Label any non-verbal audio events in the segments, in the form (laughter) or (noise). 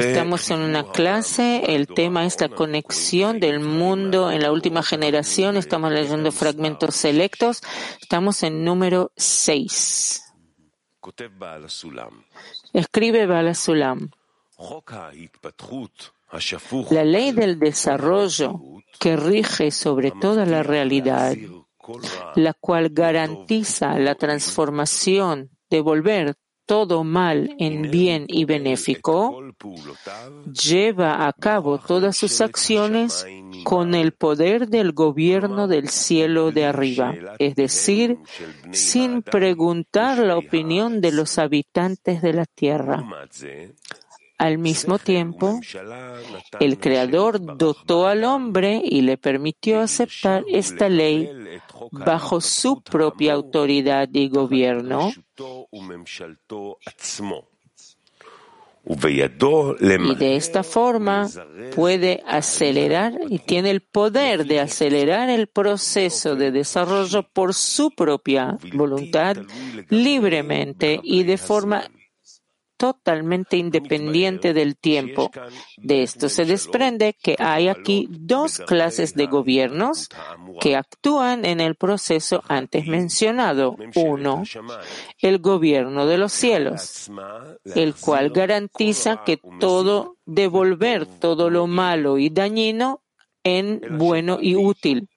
Estamos en una clase, el tema es la conexión del mundo en la última generación, estamos leyendo fragmentos selectos, estamos en número 6. Escribe Bala Sulam. La ley del desarrollo que rige sobre toda la realidad, la cual garantiza la transformación, de volver todo mal en bien y benéfico, lleva a cabo todas sus acciones con el poder del gobierno del cielo de arriba, es decir, sin preguntar la opinión de los habitantes de la tierra. Al mismo tiempo, el Creador dotó al hombre y le permitió aceptar esta ley bajo su propia autoridad y gobierno. Y de esta forma puede acelerar y tiene el poder de acelerar el proceso de desarrollo por su propia voluntad libremente y de forma totalmente independiente del tiempo. De esto se desprende que hay aquí dos clases de gobiernos que actúan en el proceso antes mencionado. Uno, el gobierno de los cielos, el cual garantiza que todo devolver todo lo malo y dañino en bueno y útil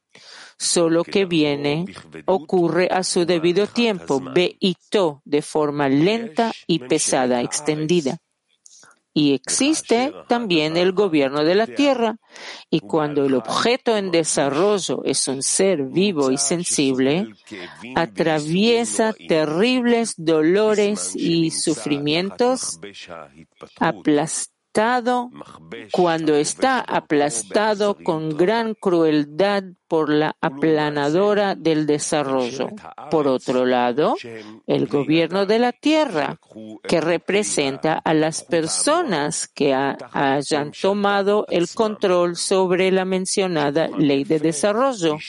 solo que viene ocurre a su debido tiempo, beito, de forma lenta y pesada, extendida. Y existe también el gobierno de la tierra. Y cuando el objeto en desarrollo es un ser vivo y sensible, atraviesa terribles dolores y sufrimientos, aplastados cuando está aplastado con gran crueldad por la aplanadora del desarrollo. Por otro lado, el gobierno de la tierra, que representa a las personas que hayan tomado el control sobre la mencionada ley de desarrollo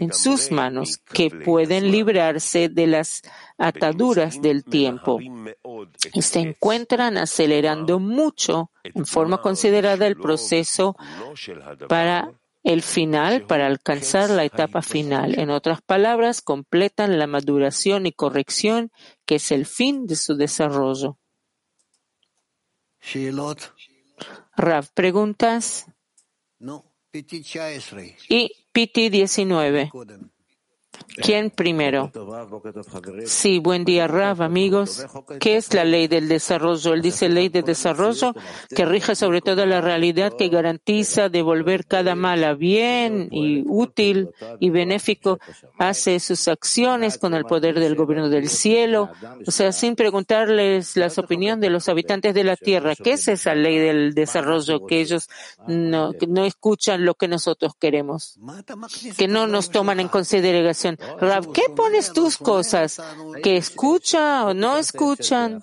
en sus manos, que pueden librarse de las ataduras del tiempo se encuentran acelerando mucho en forma considerada el proceso para el final, para alcanzar la etapa final. En otras palabras, completan la maduración y corrección que es el fin de su desarrollo. Rav, preguntas. Y Piti 19. ¿Quién primero? Sí, buen día, Rav, amigos. ¿Qué es la ley del desarrollo? Él dice ley de desarrollo que rige sobre toda la realidad que garantiza devolver cada mal a bien y útil y benéfico. Hace sus acciones con el poder del gobierno del cielo, o sea, sin preguntarles las opiniones de los habitantes de la tierra. ¿Qué es esa ley del desarrollo que ellos no, no escuchan lo que nosotros queremos? Que no nos toman en consideración Rav, ¿qué pones tus cosas? ¿Que escucha o no escuchan?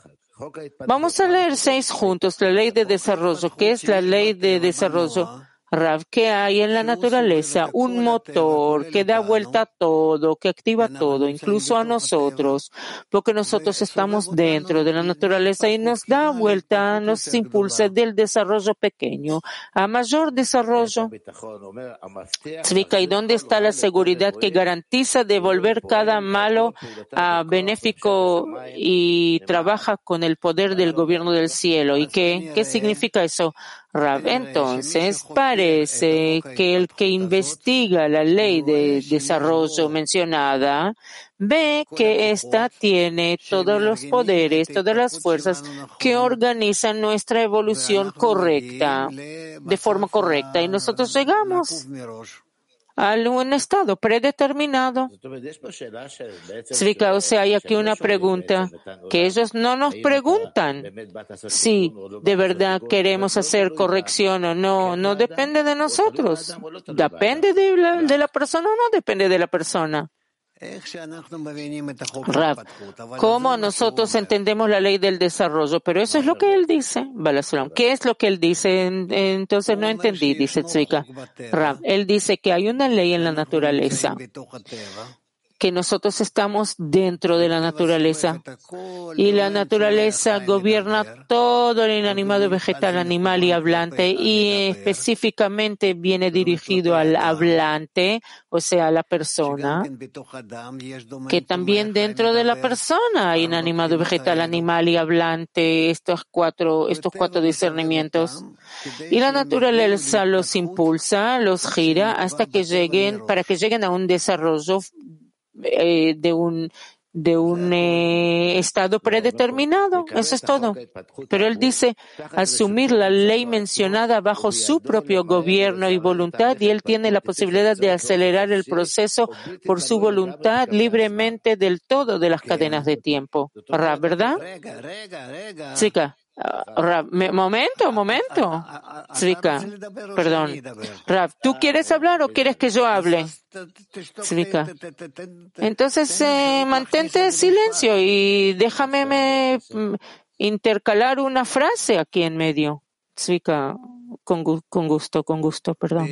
Vamos a leer seis juntos la ley de desarrollo. ¿Qué es la ley de desarrollo? Rav, ¿qué hay en la naturaleza? Un motor que da vuelta a todo, que activa todo, incluso a nosotros, porque nosotros estamos dentro de la naturaleza y nos da vuelta, nos impulsa del desarrollo pequeño a mayor desarrollo. ¿y dónde está la seguridad que garantiza devolver cada malo a benéfico y trabaja con el poder del gobierno del cielo? ¿Y qué, qué significa eso? Rav. Entonces, parece que el que investiga la ley de desarrollo mencionada ve que ésta tiene todos los poderes, todas las fuerzas que organizan nuestra evolución correcta, de forma correcta, y nosotros llegamos a un estado predeterminado. sea, hay aquí una pregunta que ellos no nos preguntan si de verdad queremos hacer corrección o no. No depende de nosotros. Depende de la, de la persona o no depende de la persona. Rab, ¿cómo nosotros entendemos la ley del desarrollo? Pero eso es lo que él dice, ¿Qué es lo que él dice? Entonces no entendí, dice Tzvika. Rab, él dice que hay una ley en la naturaleza que nosotros estamos dentro de la naturaleza. y la naturaleza gobierna todo el inanimado vegetal, animal y hablante y específicamente viene dirigido al hablante, o sea, a la persona, que también dentro de la persona hay inanimado vegetal, animal y hablante, estos cuatro, estos cuatro discernimientos. Y la naturaleza los impulsa, los gira hasta que lleguen, para que lleguen a un desarrollo eh, de un de un eh, estado predeterminado. Eso es todo. Pero él dice asumir la ley mencionada bajo su propio gobierno y voluntad y él tiene la posibilidad de acelerar el proceso por su voluntad libremente del todo de las cadenas de tiempo. ¿Verdad? Chica. Rav, momento, momento. Zvika, perdón. Rav, ¿tú quieres hablar o quieres que yo hable? Zvika. Entonces, eh, mantente silencio y déjame me, mm, intercalar una frase aquí en medio. Zvika, con, con, gusto, con gusto, perdón.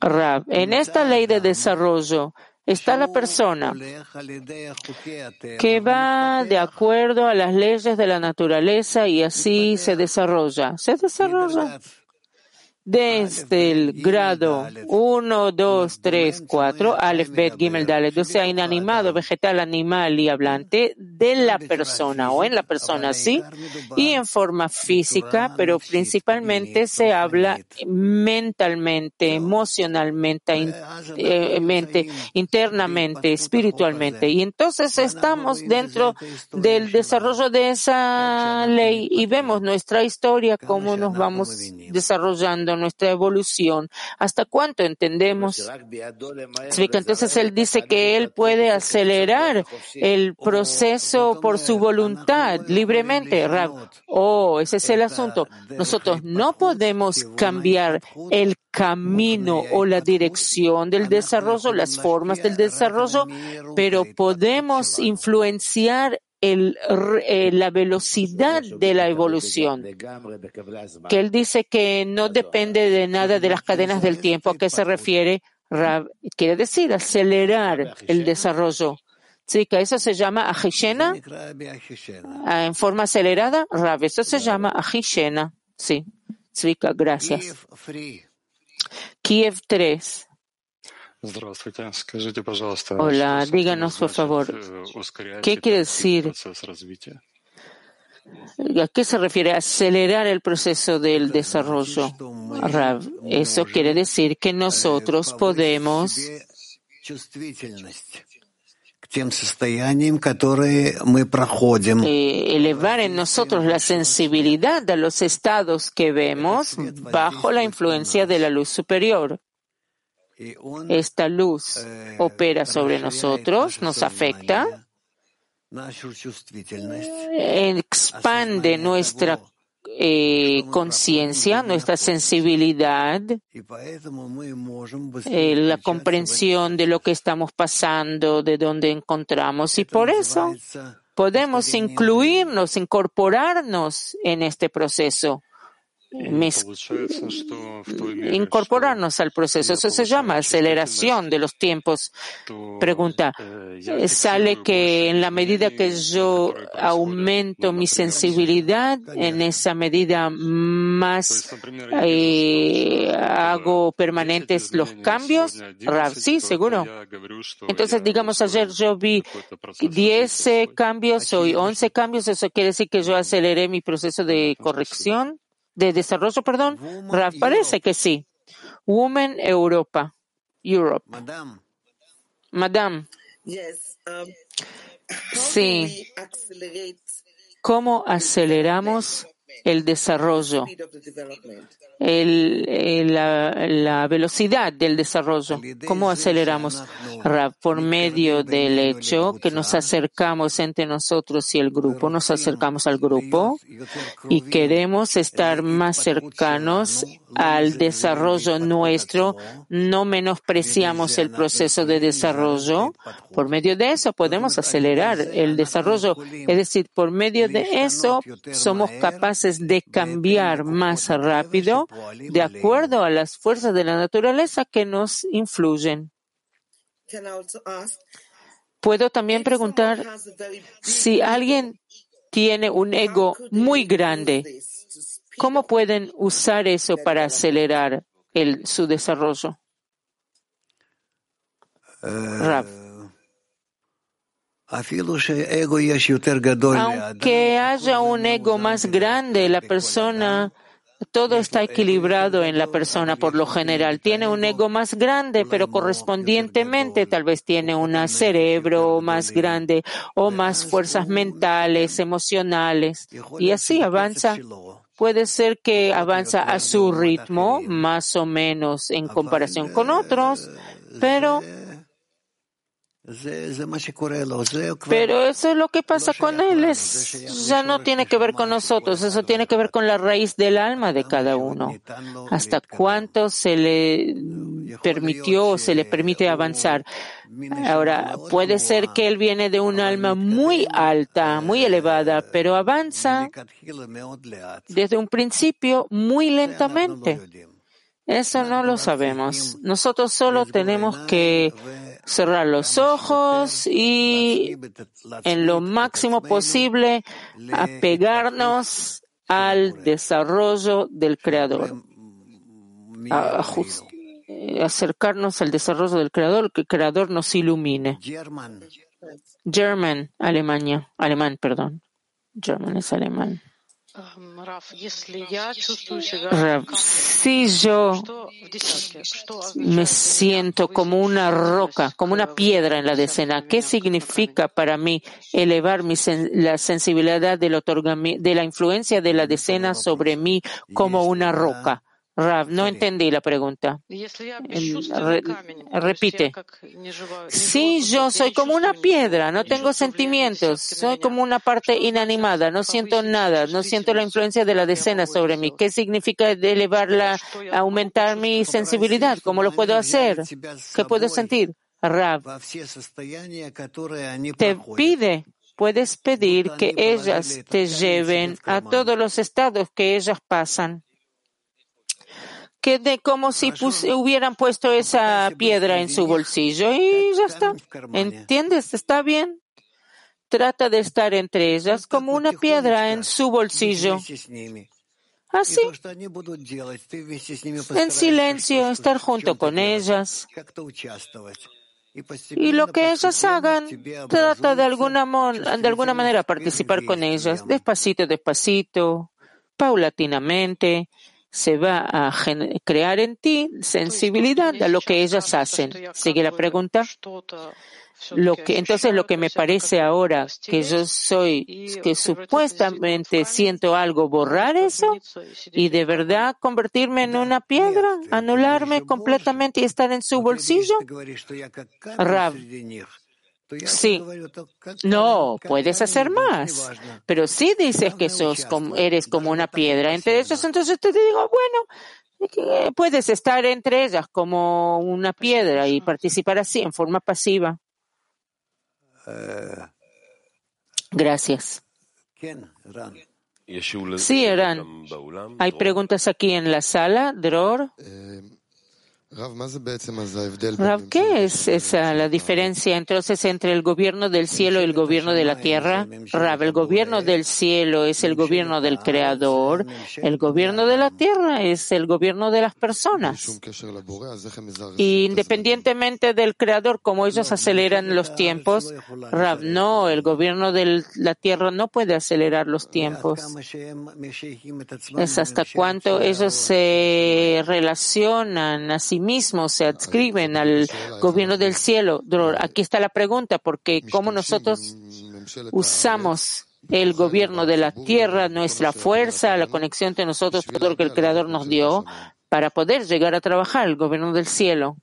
Rav, en esta ley de desarrollo, está la persona que va de acuerdo a las leyes de la naturaleza y así se desarrolla. Se desarrolla desde el grado 1, 2, 3, 4, Aleph, Bet, Gimel, Dalet, o sea, inanimado, vegetal, animal y hablante de la persona o en la persona, sí, y en forma física, pero principalmente se habla mentalmente, emocionalmente, eh, mente, internamente, espiritualmente. Y entonces estamos dentro del desarrollo de esa ley y vemos nuestra historia, cómo nos vamos desarrollando nuestra evolución. ¿Hasta cuánto entendemos? Entonces él dice que él puede acelerar el proceso por su voluntad libremente. Oh, ese es el asunto. Nosotros no podemos cambiar el camino o la dirección del desarrollo, las formas del desarrollo, pero podemos influenciar el, eh, la velocidad de la evolución. Que él dice que no depende de nada de las cadenas del tiempo. ¿A qué se refiere? quiere decir acelerar el desarrollo. Que eso se llama ajishena ah, en forma acelerada. Rab, eso se llama ajishena. Sí. Zvika, gracias. Kiev 3. Hola, díganos por favor, э, ¿qué quiere decir? ¿A qué se refiere acelerar el proceso del desarrollo? Eso quiere decir que nosotros podemos elevar en nosotros la sensibilidad a los estados que vemos bajo la influencia de la luz superior. Esta luz eh, opera sobre nosotros, nos afecta, expande nuestra eh, conciencia, nuestra sensibilidad, eh, la comprensión de lo que estamos pasando, de dónde encontramos. Y por eso podemos incluirnos, incorporarnos en este proceso incorporarnos al proceso. Eso se llama aceleración de los tiempos. Pregunta, eh, sale que en la medida que yo aumento mi sensibilidad, en esa medida más eh, hago permanentes los cambios. sí, seguro. Entonces, digamos, ayer yo vi 10 cambios, hoy 11 cambios. Eso quiere decir que yo aceleré mi proceso de corrección de desarrollo, perdón? parece que sí. Women Europa. Europe. Madame. Um, sí. ¿Cómo aceleramos el desarrollo? la, velocidad del desarrollo. ¿Cómo aceleramos? Por medio del hecho que nos acercamos entre nosotros y el grupo, nos acercamos al grupo y queremos estar más cercanos al desarrollo nuestro, no menospreciamos el proceso de desarrollo. Por medio de eso podemos acelerar el desarrollo. Es decir, por medio de eso somos capaces de cambiar más rápido de acuerdo a las fuerzas de la naturaleza que nos influyen. Puedo también preguntar si alguien tiene un ego muy grande, ¿cómo pueden usar eso para acelerar el, su desarrollo? Rav. Aunque haya un ego más grande, la persona todo está equilibrado en la persona por lo general. Tiene un ego más grande, pero correspondientemente tal vez tiene un cerebro más grande o más fuerzas mentales, emocionales. Y así avanza. Puede ser que avanza a su ritmo, más o menos en comparación con otros, pero pero eso es lo que pasa con él, es, ya no tiene que ver con nosotros, eso tiene que ver con la raíz del alma de cada uno. Hasta cuánto se le permitió o se le permite avanzar. Ahora, puede ser que él viene de un alma muy alta, muy elevada, pero avanza desde un principio muy lentamente. Eso no lo sabemos. Nosotros solo tenemos que cerrar los ojos y en lo máximo posible apegarnos al desarrollo del Creador, eh, acercarnos al desarrollo del Creador, que el Creador nos ilumine. German, Alemania, alemán, perdón. German es alemán. Si yo me siento como una roca, como una piedra en la decena, ¿qué significa para mí elevar mi la sensibilidad del de la influencia de la decena sobre mí como una roca? Rav, no entendí la pregunta. repite. Sí, yo soy como una piedra, no tengo sentimientos, soy como una parte inanimada, no siento nada, no siento la influencia de la decena sobre mí. ¿Qué significa elevarla, aumentar mi sensibilidad? ¿Cómo lo puedo hacer? ¿Qué puedo sentir? Rav, te pide puedes pedir que ellas te lleven a todos los estados que ellas pasan que de como si hubieran puesto esa piedra en su bolsillo y ya está. ¿Entiendes? Está bien. Trata de estar entre ellas como una piedra en su bolsillo. Así, en silencio, estar junto con ellas. Y lo que ellas hagan, trata de alguna, de alguna manera participar con ellas, despacito, despacito, paulatinamente, se va a crear en ti sensibilidad a lo que ellas hacen. Sigue la pregunta. Lo que, entonces lo que me parece ahora que yo soy, que supuestamente siento algo, borrar eso y de verdad convertirme en una piedra, anularme completamente y estar en su bolsillo. Rav, Sí, no, puedes hacer más, pero si dices que sos como, eres como una piedra entre ellos, entonces te digo, bueno, puedes estar entre ellas como una piedra y participar así en forma pasiva. Gracias. Sí, Eran. ¿Hay preguntas aquí en la sala, Dror? Rav, ¿qué es esa la diferencia entonces entre el gobierno del cielo y el gobierno de la tierra? Rav, el gobierno del cielo es el gobierno del creador, el gobierno de la tierra es el gobierno de las personas. Y independientemente del creador, como ellos aceleran los tiempos, Rav, no, el gobierno de la tierra no puede acelerar los tiempos. Es hasta cuánto ellos se relacionan a sí mismos se adscriben al gobierno del cielo. Aquí está la pregunta, porque cómo nosotros usamos el gobierno de la tierra, nuestra fuerza, la conexión entre nosotros, todo lo que el Creador nos dio, para poder llegar a trabajar el gobierno del cielo.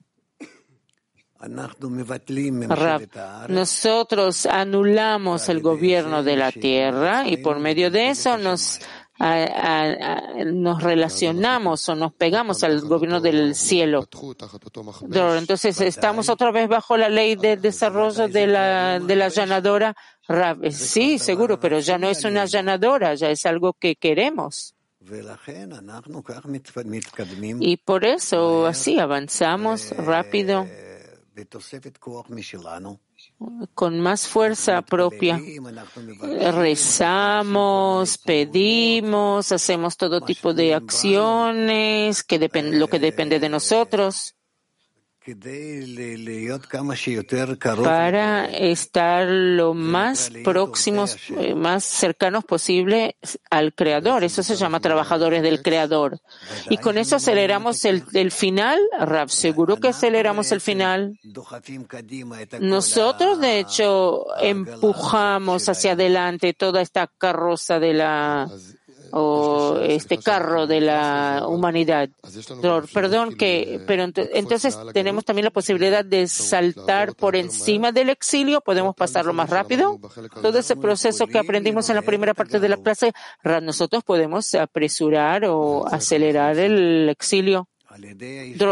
Nosotros anulamos el gobierno de la tierra y por medio de eso nos nos relacionamos o nos pegamos al gobierno del cielo. Entonces estamos otra vez bajo la ley de desarrollo de la, de la allanadora. Sí, seguro, pero ya no es una allanadora, ya es algo que queremos. Y por eso así avanzamos rápido con más fuerza propia. Rezamos, pedimos, hacemos todo tipo de acciones, que lo que depende de nosotros para estar lo más próximos, eh, más cercanos posible al Creador. Eso se llama trabajadores del Creador. Y con eso aceleramos el, el final, Rab. Seguro que aceleramos el final. Nosotros, de hecho, empujamos hacia adelante toda esta carroza de la o este carro de la humanidad. Perdón que, pero entonces tenemos también la posibilidad de saltar por encima del exilio, podemos pasarlo más rápido. Todo ese proceso que aprendimos en la primera parte de la clase, nosotros podemos apresurar o acelerar el exilio.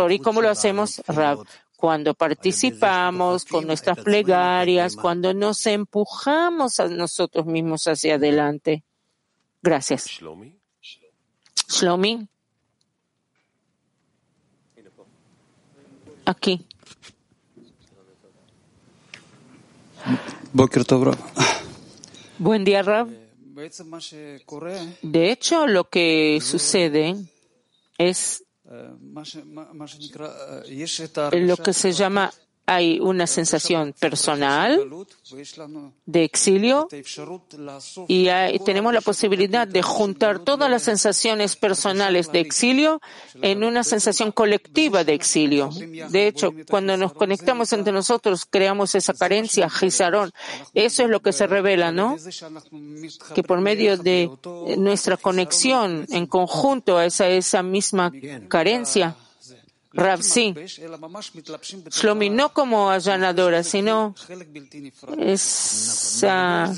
¿y cómo lo hacemos, Rab? Cuando participamos con nuestras plegarias, cuando nos empujamos a nosotros mismos hacia adelante. Gracias. Shlomi. Aquí. Buen día, Rab. De hecho, lo que sucede es lo que se llama hay una sensación personal de exilio y tenemos la posibilidad de juntar todas las sensaciones personales de exilio en una sensación colectiva de exilio. De hecho, cuando nos conectamos entre nosotros, creamos esa carencia, Gizarón. Eso es lo que se revela, ¿no? Que por medio de nuestra conexión en conjunto a esa misma carencia, Rav, sí. Shlomi, no como allanadora, sino esa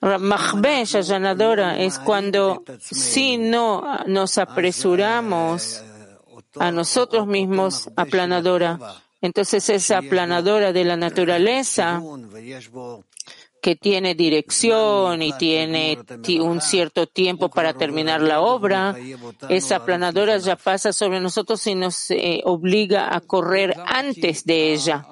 Mahbesh allanadora es cuando si no nos apresuramos a nosotros mismos, aplanadora. Entonces esa aplanadora de la naturaleza que tiene dirección y tiene un cierto tiempo para terminar la obra, esa planadora ya pasa sobre nosotros y nos eh, obliga a correr antes de ella.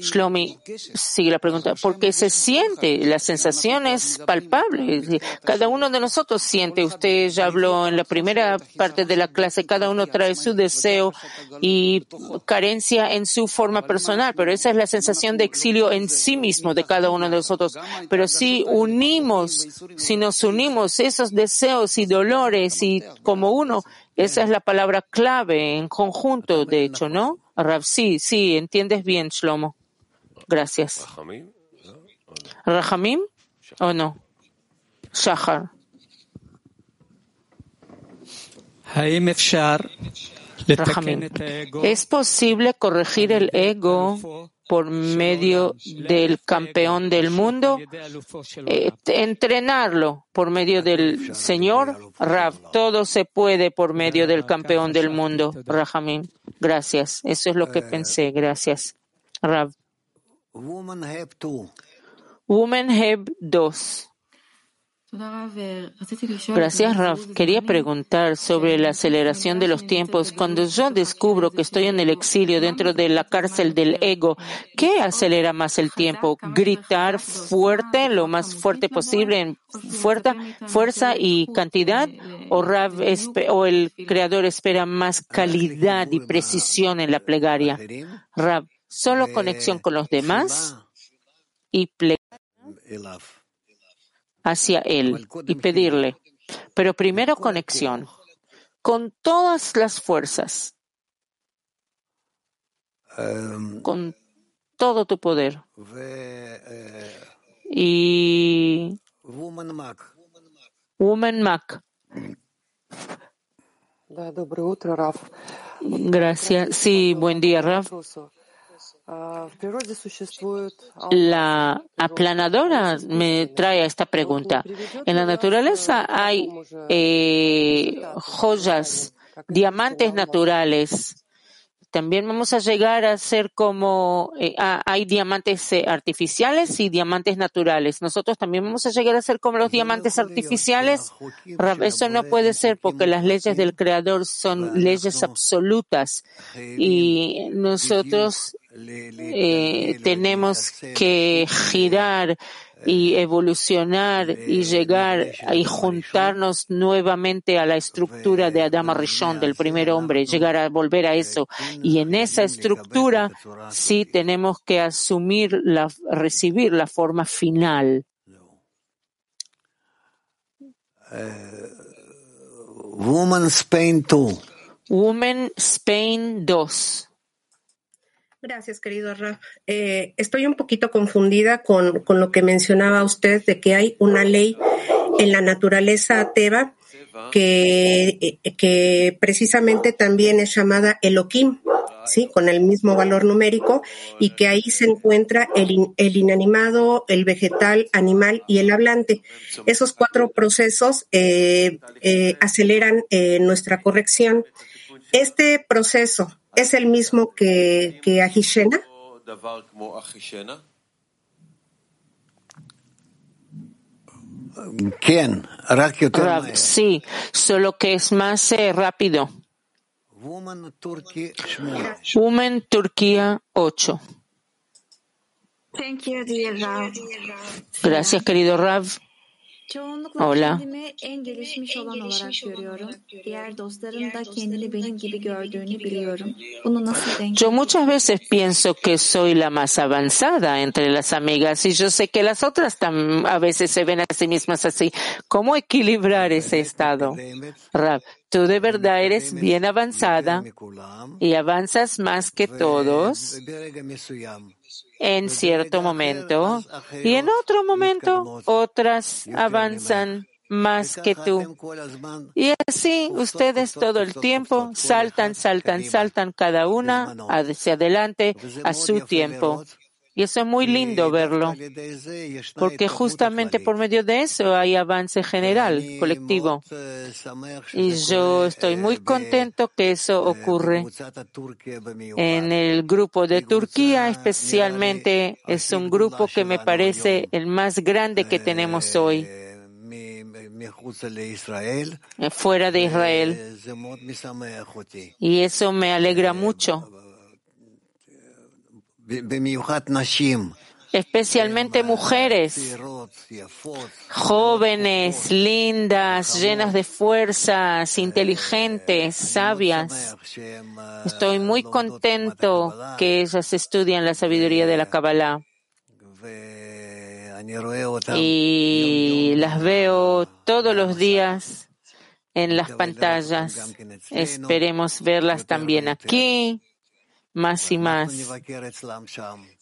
Shlomi sigue la pregunta, porque se siente, la sensación es palpable. Cada uno de nosotros siente, usted ya habló en la primera parte de la clase, cada uno trae su deseo y carencia en su forma personal, pero esa es la sensación de exilio en sí mismo de cada uno uno de nosotros. Pero si unimos, si nos unimos esos deseos y dolores y como uno, esa es la palabra clave en conjunto, de hecho, ¿no? Rav, sí, sí, entiendes bien, Shlomo. Gracias. ¿Rahamim o no? Shahar. ¿Es posible corregir el ego por medio del campeón del mundo, eh, entrenarlo por medio del Señor, Rav. Todo se puede por medio del campeón del mundo, Rahamim. Gracias. Eso es lo que pensé. Gracias, Rav. Woman Heb 2. Gracias, Raf. Quería preguntar sobre la aceleración de los tiempos. Cuando yo descubro que estoy en el exilio dentro de la cárcel del ego, ¿qué acelera más el tiempo? ¿Gritar fuerte, lo más fuerte posible, en fuerza, fuerza y cantidad? ¿O, ¿O el creador espera más calidad y precisión en la plegaria? Rav, solo conexión con los demás y plegaria hacia Él y pedirle, pero primero conexión, con todas las fuerzas, con todo tu poder. Y Woman Mac. Gracias. Sí, buen día, Raf. La aplanadora me trae esta pregunta. En la naturaleza hay eh, joyas, diamantes naturales, también vamos a llegar a ser como eh, hay diamantes eh, artificiales y diamantes naturales. Nosotros también vamos a llegar a ser como los diamantes artificiales. Eso no puede ser porque las leyes del Creador son leyes absolutas y nosotros eh, tenemos que girar y evolucionar y llegar y juntarnos nuevamente a la estructura de Adama Rishon, del primer hombre, llegar a volver a eso. Y en esa estructura sí tenemos que asumir, la, recibir la forma final. Woman Spain 2. Woman Spain 2. Gracias, querido Raf. Eh, estoy un poquito confundida con, con, lo que mencionaba usted de que hay una ley en la naturaleza teba que, que precisamente también es llamada Elohim, ¿sí? con el mismo valor numérico, y que ahí se encuentra el, el inanimado, el vegetal, animal y el hablante. Esos cuatro procesos eh, eh, aceleran eh, nuestra corrección. Este proceso es el mismo que, que Ahishena. ¿Quién? Rav, sí, solo que es más eh, rápido. Women Turquía 8. Thank you, dear Rav. Gracias, querido Rav. Çoğunlukla Hola. kendimi en gelişmiş olan olarak görüyorum. Diğer dostların da kendini benim gibi gördüğünü biliyorum. Bunu nasıl denk Yo muchas veces pienso que soy la más avanzada entre las amigas y yo sé que las otras a veces se ven a sí mismas así. ¿Cómo equilibrar ese estado? Rav, tú de verdad eres bien avanzada y avanzas más que todos en cierto momento y en otro momento otras avanzan más que tú. Y así ustedes todo el tiempo saltan, saltan, saltan cada una hacia adelante a su tiempo. Y eso es muy lindo verlo, porque justamente por medio de eso hay avance general, colectivo. Y yo estoy muy contento que eso ocurre en el grupo de Turquía, especialmente es un grupo que me parece el más grande que tenemos hoy, eh, fuera de Israel. Y eso me alegra mucho. Especialmente mujeres, jóvenes, lindas, llenas de fuerzas, inteligentes, sabias. Estoy muy contento que ellas estudian la sabiduría de la Kabbalah. Y las veo todos los días en las pantallas. Esperemos verlas también aquí, más y más.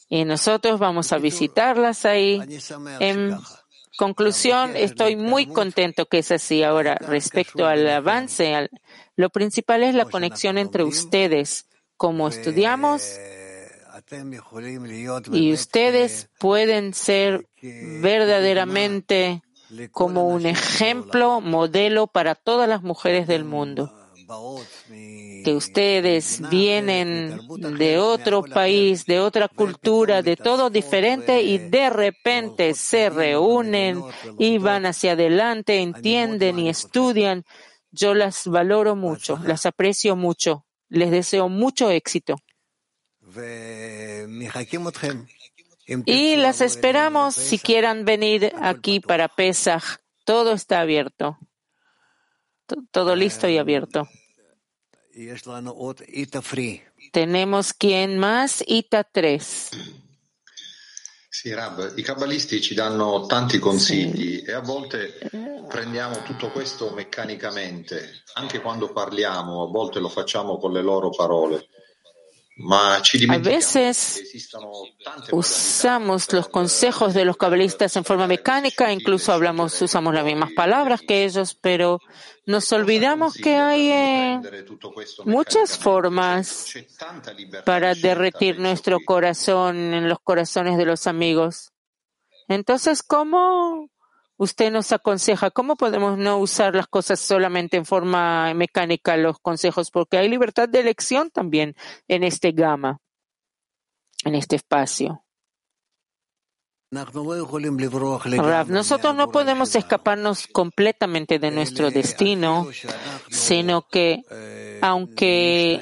Y nosotros vamos a visitarlas ahí. En conclusión, estoy muy contento que es así. Ahora, respecto al avance, lo principal es la conexión entre ustedes, como estudiamos, y ustedes pueden ser verdaderamente como un ejemplo, modelo para todas las mujeres del mundo. Que ustedes vienen de otro país, de otra cultura, de todo diferente y de repente se reúnen y van hacia adelante, entienden y estudian. Yo las valoro mucho, las aprecio mucho. Les deseo mucho éxito. Y las esperamos si quieran venir aquí para Pesach. Todo está abierto. To- Todo listo y abierto. Tenemos quien más, Ita 3. Sì, Rab, i cabalisti ci danno tanti consigli e a volte prendiamo tutto questo meccanicamente, anche quando parliamo, a volte lo facciamo con le loro parole, A veces usamos los consejos de los cabalistas en forma mecánica, incluso hablamos, usamos las mismas palabras que ellos, pero nos olvidamos que hay eh, muchas formas para derretir nuestro corazón en los corazones de los amigos. Entonces, ¿cómo, Usted nos aconseja cómo podemos no usar las cosas solamente en forma mecánica, los consejos, porque hay libertad de elección también en este gama, en este espacio. Rav, nosotros no podemos escaparnos completamente de nuestro destino, sino que aunque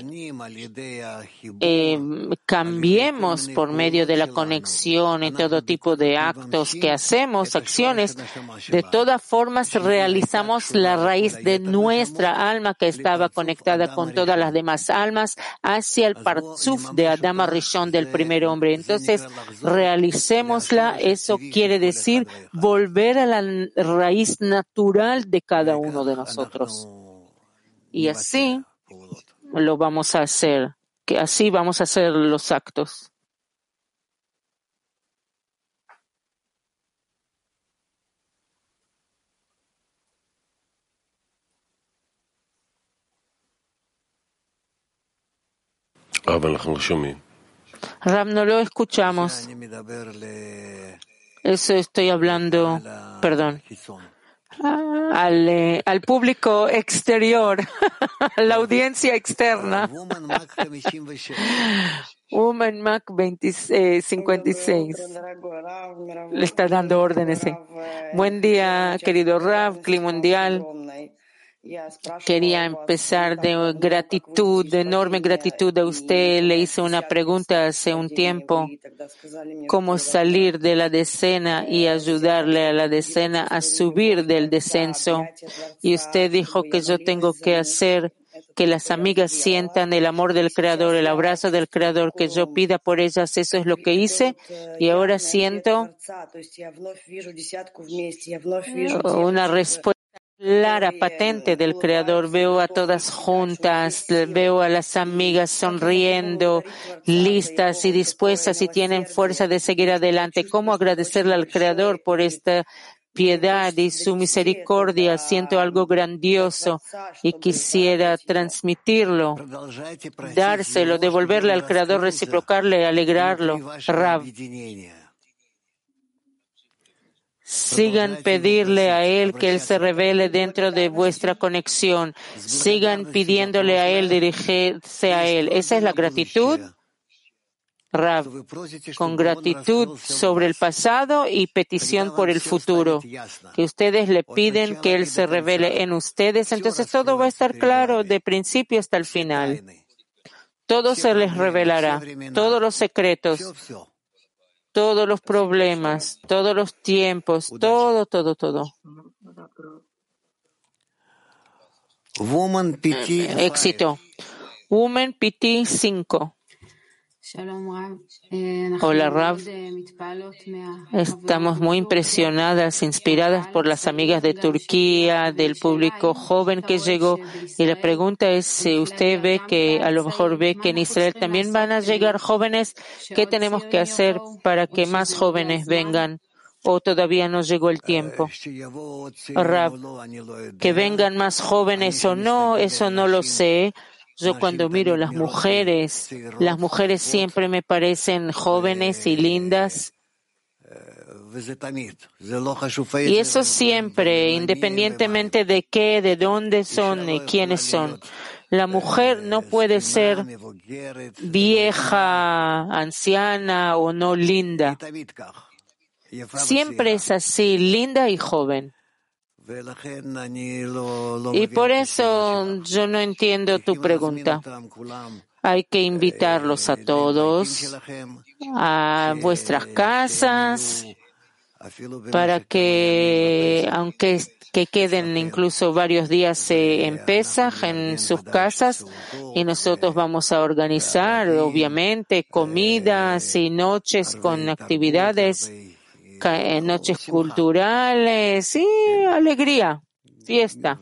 eh, cambiemos por medio de la conexión y todo tipo de actos que hacemos, acciones, de todas formas realizamos la raíz de nuestra alma que estaba conectada con todas las demás almas hacia el parzuf de Adama Rishon del primer hombre. Entonces, realicémosla eso quiere decir volver a la raíz natural de cada uno de nosotros. Y así lo vamos a hacer, que así vamos a hacer los actos. Ram, no lo escuchamos. Eso estoy hablando, perdón, al, eh, público exterior, (laughs) la audiencia externa. Woman Mac 56. Le está dando órdenes. Buen día, querido Rav, Clima Mundial. Quería empezar de gratitud, de enorme gratitud a usted. Le hice una pregunta hace un tiempo, cómo salir de la decena y ayudarle a la decena a subir del descenso. Y usted dijo que yo tengo que hacer que las amigas sientan el amor del Creador, el abrazo del Creador, que yo pida por ellas. Eso es lo que hice y ahora siento una respuesta clara, patente del Creador. Veo a todas juntas, veo a las amigas sonriendo, listas y dispuestas y tienen fuerza de seguir adelante. ¿Cómo agradecerle al Creador por esta piedad y su misericordia? Siento algo grandioso y quisiera transmitirlo, dárselo, devolverle al Creador, reciprocarle, alegrarlo. Rav. Sigan pedirle a Él que Él se revele dentro de vuestra conexión. Sigan pidiéndole a Él dirigirse a Él. Esa es la gratitud. Rav, con gratitud sobre el pasado y petición por el futuro. Que ustedes le piden que Él se revele en ustedes, entonces todo va a estar claro de principio hasta el final. Todo se les revelará, todos los secretos, todos los problemas, todos los tiempos, todo, todo, todo. Éxito. Woman PT 5. Hola Rav, estamos muy impresionadas, inspiradas por las amigas de Turquía, del público joven que llegó. Y la pregunta es si usted ve que a lo mejor ve que en Israel también van a llegar jóvenes, ¿qué tenemos que hacer para que más jóvenes vengan? ¿O todavía no llegó el tiempo? Rav, que vengan más jóvenes o no, eso no lo sé yo cuando miro las mujeres, las mujeres siempre me parecen jóvenes y lindas. Y eso siempre, independientemente de qué, de dónde son y quiénes son. La mujer no puede ser vieja, anciana o no linda. Siempre es así, linda y joven. Y por eso yo no entiendo tu pregunta. Hay que invitarlos a todos a vuestras casas para que, aunque que queden incluso varios días en Pesach en sus casas y nosotros vamos a organizar, obviamente, comidas y noches con actividades noches culturales y alegría, fiesta.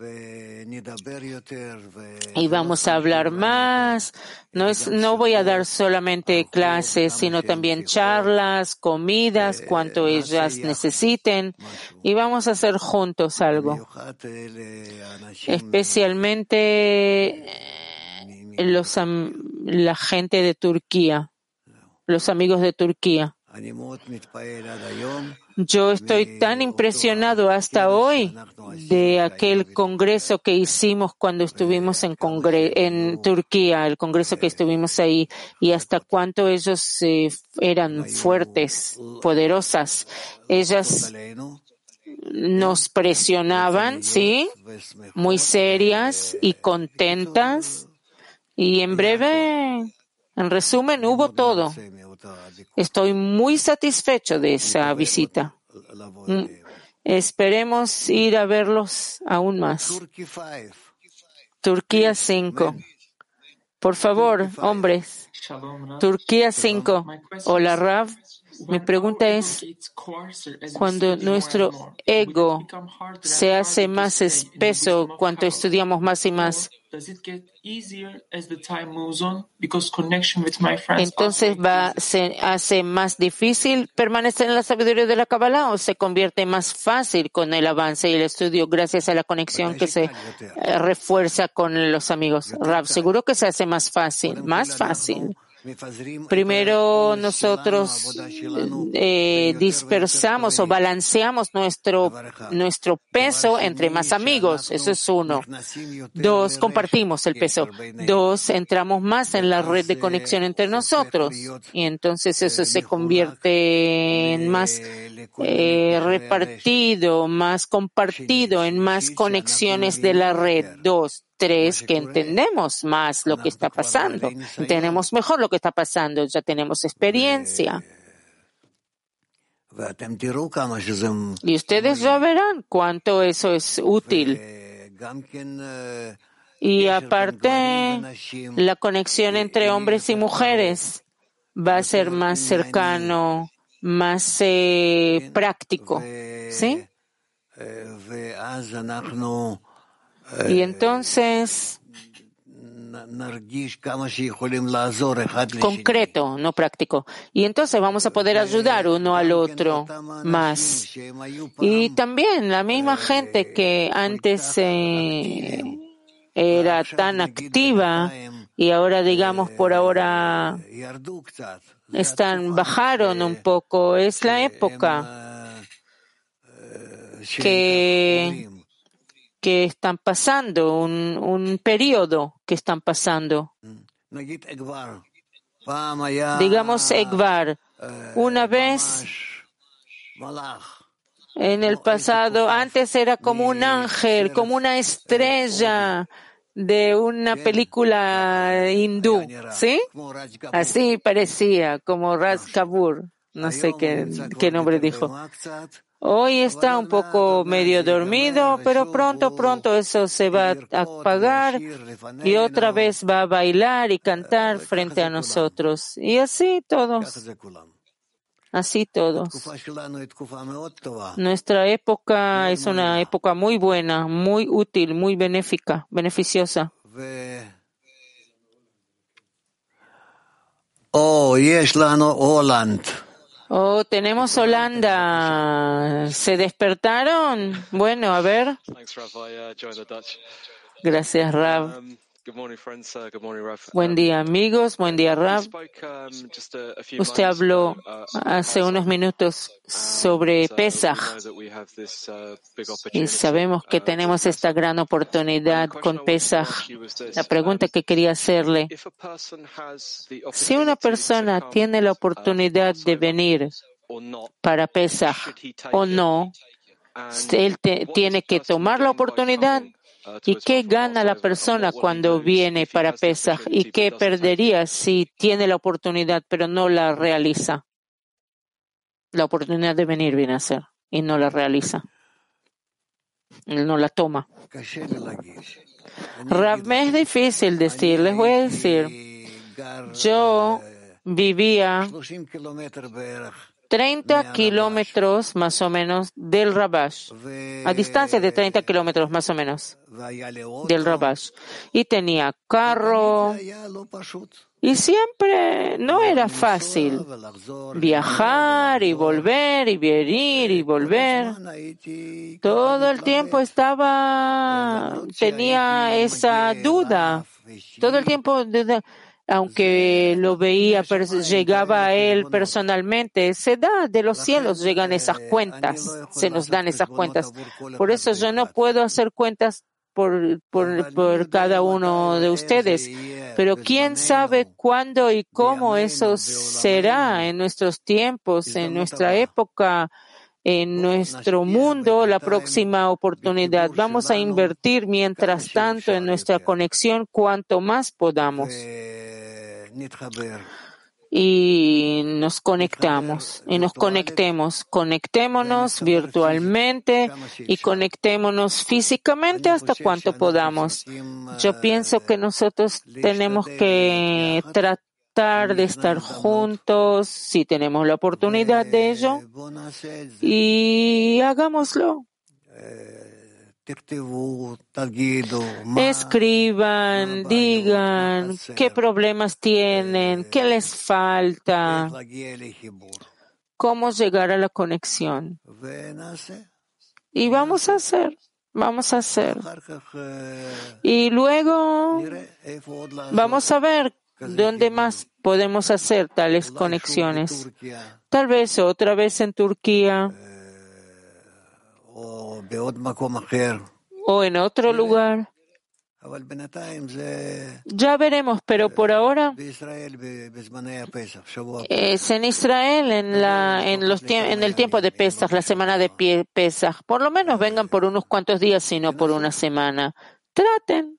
Y vamos a hablar más. No, es, no voy a dar solamente clases, sino también charlas, comidas, cuanto ellas necesiten. Y vamos a hacer juntos algo. Especialmente los, la gente de Turquía, los amigos de Turquía. Yo estoy tan impresionado hasta hoy de aquel congreso que hicimos cuando estuvimos en, congre en Turquía, el congreso que estuvimos ahí, y hasta cuánto ellos eh, eran fuertes, poderosas. Ellas nos presionaban, ¿sí? Muy serias y contentas. Y en breve, en resumen, hubo todo. Estoy muy satisfecho de esa visita. Mm, esperemos ir a verlos aún más. Turquía 5. Por favor, hombres. Turquía 5. Hola, Rav. Mi pregunta es, cuando nuestro ego se hace más espeso, cuando estudiamos más y más, entonces va, se hace más difícil permanecer en la sabiduría de la Kabbalah o se convierte más fácil con el avance y el estudio gracias a la conexión que se eh, refuerza con los amigos. Rab, seguro que se hace más fácil, más fácil. Primero nosotros eh, dispersamos o balanceamos nuestro, nuestro peso entre más amigos. Eso es uno. Dos, compartimos el peso. Dos, entramos más en la red de conexión entre nosotros. Y entonces eso se convierte en más eh, repartido, más compartido, en más conexiones de la red. Dos, tres, que entendemos más lo que está pasando, entendemos mejor lo que está pasando, ya tenemos experiencia. Y ustedes ya verán cuánto eso es útil. Y aparte, la conexión entre hombres y mujeres va a ser más cercano, más eh, práctico. ¿Sí? Y entonces, concreto, no práctico. Y entonces vamos a poder ayudar uno al otro más. Y también la misma gente que antes eh, era tan activa y ahora, digamos, por ahora están, bajaron un poco. Es la época que que están pasando, un, un periodo que están pasando. Digamos Egvar, una vez en el pasado, antes era como un ángel, como una estrella de una película hindú, ¿sí? Así parecía, como Raj Kapoor, no sé qué, qué nombre dijo. Hoy está un poco medio dormido, pero pronto, pronto eso se va a apagar y otra vez va a bailar y cantar frente a nosotros. Y así todos. Así todos. Nuestra época es una época muy buena, muy útil, muy benéfica, beneficiosa. Oh, Holland. Oh, tenemos Holanda. ¿Se despertaron? Bueno, a ver. Gracias, Rav. Um, Buen día amigos, buen día Rav. Um, Usted habló uh, hace unos minutos sobre Pesach uh, y sabemos que tenemos esta gran oportunidad con Pesach. La pregunta que quería hacerle, si una persona tiene la oportunidad de venir para Pesach o no, él tiene que tomar la oportunidad ¿Y qué gana la persona cuando viene para Pesach? ¿Y qué perdería si tiene la oportunidad pero no la realiza? La oportunidad de venir viene a ser y no la realiza. No la toma. Rav, me es difícil decir, les voy a decir. Yo vivía 30 kilómetros más o menos del Rabash, a distancia de 30 kilómetros más o menos del Rabash. Y tenía carro. Y siempre no era fácil viajar y volver y venir y volver. Todo el tiempo estaba, tenía esa duda. Todo el tiempo aunque lo veía, llegaba a él personalmente, se da de los cielos, llegan esas cuentas, se nos dan esas cuentas. Por eso yo no puedo hacer cuentas por, por, por cada uno de ustedes, pero quién sabe cuándo y cómo eso será en nuestros tiempos, en nuestra época en nuestro mundo la próxima oportunidad. Vamos a invertir mientras tanto en nuestra conexión cuanto más podamos. Y nos conectamos, y nos conectemos, conectémonos virtualmente y conectémonos físicamente hasta cuanto podamos. Yo pienso que nosotros tenemos que tratar de estar juntos si tenemos la oportunidad de ello y hagámoslo. Escriban, digan qué problemas tienen, qué les falta, cómo llegar a la conexión. Y vamos a hacer, vamos a hacer. Y luego vamos a ver ¿Dónde más podemos hacer tales conexiones? Tal vez otra vez en Turquía o en otro lugar. Ya veremos, pero por ahora es en Israel en, la, en, los, en el tiempo de Pesach, la semana de Pesach. Por lo menos vengan por unos cuantos días, sino por una semana. Traten.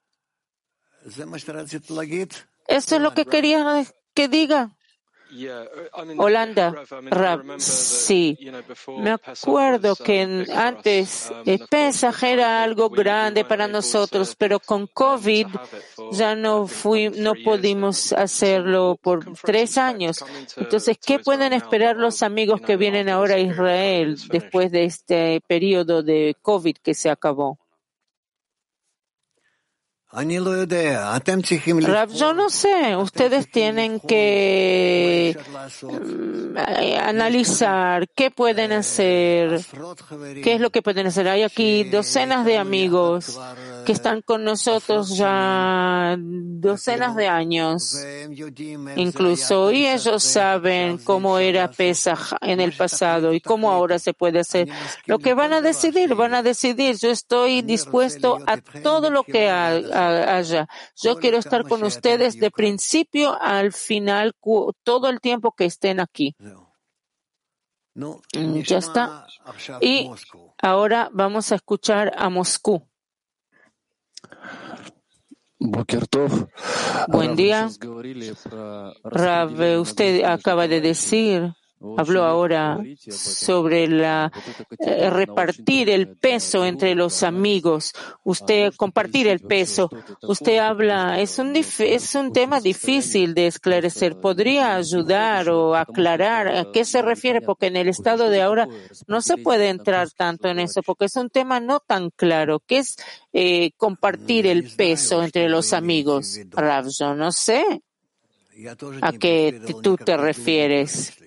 Eso es lo que quería que diga. Holanda, sí. Me acuerdo que antes el Pesach era algo grande para nosotros, pero con COVID ya no fui, no pudimos hacerlo por tres años. Entonces, ¿qué pueden esperar los amigos que vienen ahora a Israel después de este periodo de COVID que se acabó? Rav, yo no sé, ustedes tienen que mm, analizar qué pueden hacer, qué es lo que pueden hacer. Hay aquí docenas de amigos que están con nosotros ya docenas de años, incluso, y ellos saben cómo era Pesach en el pasado y cómo ahora se puede hacer. Lo que van a decidir, van a decidir, yo estoy dispuesto a todo lo que haya. Yo quiero estar con ustedes de principio al final, todo el tiempo que estén aquí. Mm, ya está. Y ahora vamos a escuchar a Moscú. Buen día. Rav, usted acaba de decir Habló ahora sobre la eh, repartir el peso entre los amigos. Usted compartir el peso. Usted habla es un es un tema difícil de esclarecer. Podría ayudar o aclarar a qué se refiere porque en el estado de ahora no se puede entrar tanto en eso porque es un tema no tan claro. ¿Qué es eh, compartir el peso entre los amigos? Rav, yo no sé a qué tú te refieres.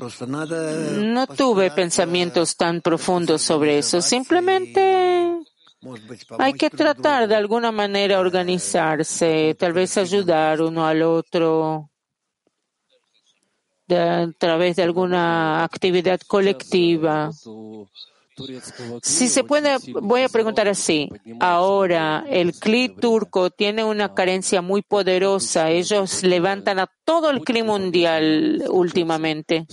No tuve pensamientos tan profundos sobre eso. Simplemente hay que tratar de alguna manera organizarse, tal vez ayudar uno al otro a través de alguna actividad colectiva. Si se puede, voy a preguntar así. Ahora, el CLI turco tiene una carencia muy poderosa. Ellos levantan a todo el CLI mundial últimamente.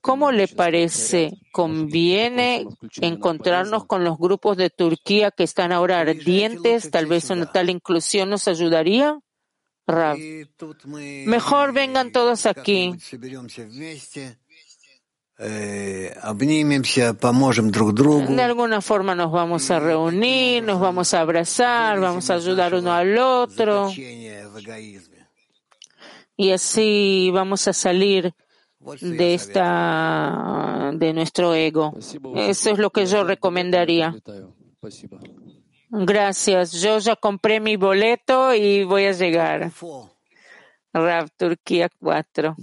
¿Cómo le parece? ¿Conviene encontrarnos con los grupos de Turquía que están ahora ardientes? Tal vez una tal inclusión nos ayudaría. Mejor vengan todos aquí. De alguna forma nos vamos a reunir, nos vamos a abrazar, vamos a ayudar uno al otro. Y así vamos a salir de esta, de nuestro ego. Eso es lo que yo recomendaría. Gracias. Yo ya compré mi boleto y voy a llegar. Rav Turquía 4.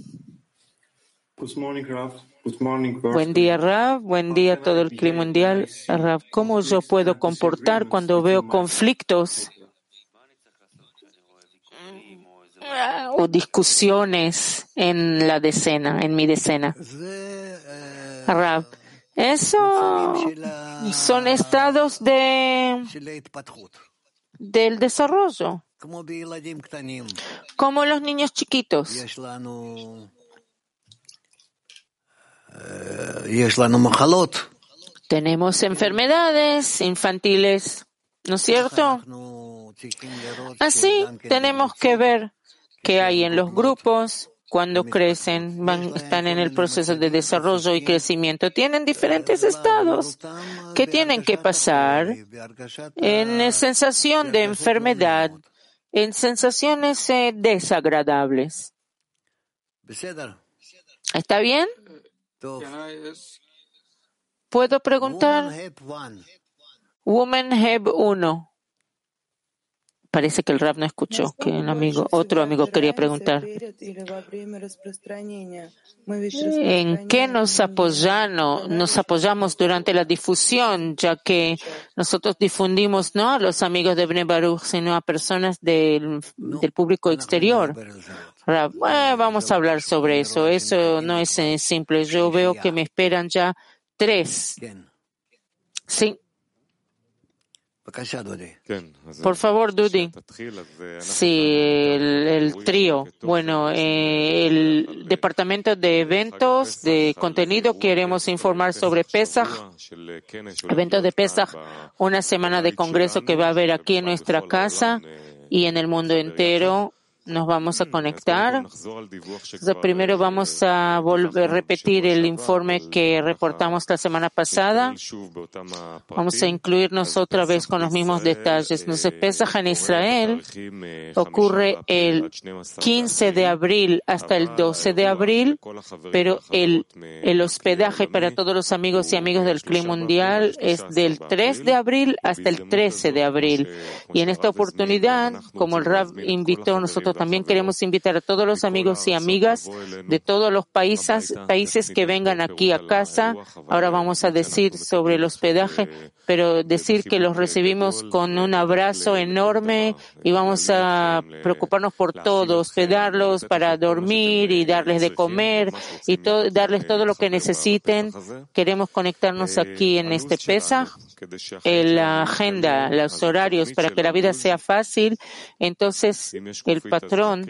Good morning, Rav. Buen día, Rav. Buen día a todo el clima mundial. Rav, ¿cómo yo puedo comportar cuando veo conflictos? ah, o discusiones en la decena, en mi decena. Rab, eso son estados de del desarrollo, como los niños chiquitos. Tenemos enfermedades infantiles, ¿no es cierto? Así tenemos que ver qué hay en los grupos cuando crecen, van, están en el proceso de desarrollo y crecimiento. Tienen diferentes estados que tienen que pasar en sensación de enfermedad, en sensaciones eh, desagradables. ¿Está bien? ¿Puedo preguntar? Woman Heb 1. Parece que el rap no escuchó, que un amigo, otro amigo quería preguntar. ¿En qué nos apoyamos, nos apoyamos durante la difusión, ya que nosotros difundimos no a los amigos de Bnei Baruch, sino a personas del, del público exterior? Rab, eh, vamos a hablar sobre eso. Eso no es simple. Yo veo que me esperan ya tres. Sí. Por favor, Dudi. Sí, el, el trío. Bueno, eh, el departamento de eventos, de contenido, queremos informar sobre Pesach, eventos de Pesach, una semana de congreso que va a haber aquí en nuestra casa y en el mundo entero nos vamos a conectar. Entonces, primero vamos a volver a repetir el informe que reportamos la semana pasada. Vamos a incluirnos otra vez con los mismos detalles. Entonces, Pesaj en Israel ocurre el 15 de abril hasta el 12 de abril, pero el, el hospedaje para todos los amigos y amigos del Clima Mundial es del 3 de abril hasta el 13 de abril. Y en esta oportunidad, como el Rab invitó, nosotros también queremos invitar a todos los amigos y amigas de todos los países, países que vengan aquí a casa. Ahora vamos a decir sobre el hospedaje, pero decir que los recibimos con un abrazo enorme y vamos a preocuparnos por todo, hospedarlos para dormir y darles de comer y darles todo lo que necesiten. Queremos conectarnos aquí en este PESA la agenda, los horarios para que la vida sea fácil, entonces el patrón,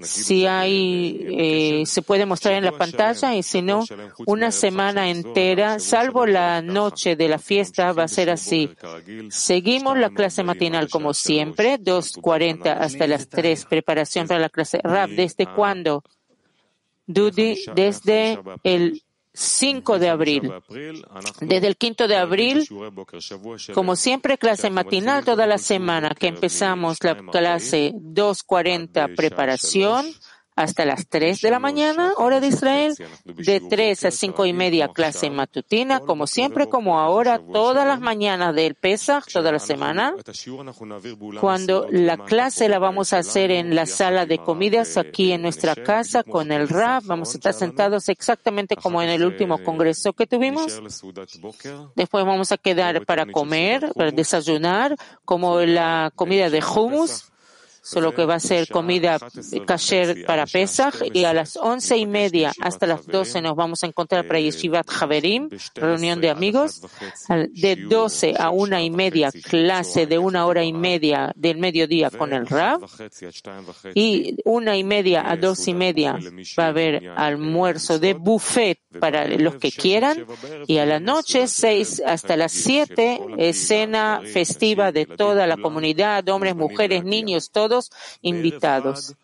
si hay, eh, se puede mostrar en la pantalla y si no, una semana entera, salvo la noche de la fiesta, va a ser así. Seguimos la clase matinal como siempre, 2.40 hasta las 3, preparación para la clase RAP. ¿Desde cuándo? Dudy, desde el 5 de abril. Desde el 5 de abril, como siempre, clase matinal toda la semana, que empezamos la clase 2.40 preparación, hasta las 3 de la mañana, hora de Israel, de 3 a 5 y media clase matutina, como siempre, como ahora, todas las mañanas del Pesach, toda la semana. Cuando la clase la vamos a hacer en la sala de comidas aquí en nuestra casa con el RAB, vamos a estar sentados exactamente como en el último congreso que tuvimos. Después vamos a quedar para comer, para desayunar, como la comida de hummus solo que va a ser comida kasher para Pesach y a las once y media hasta las doce nos vamos a encontrar para Yeshivat Haverim, reunión de amigos. De doce a una y media, clase de una hora y media del mediodía con el Rab. Y una y media a dos y media va a haber almuerzo de buffet para los que quieran. Y a la noche, seis hasta las siete, escena festiva de toda la comunidad, hombres, mujeres, niños, todos invitados.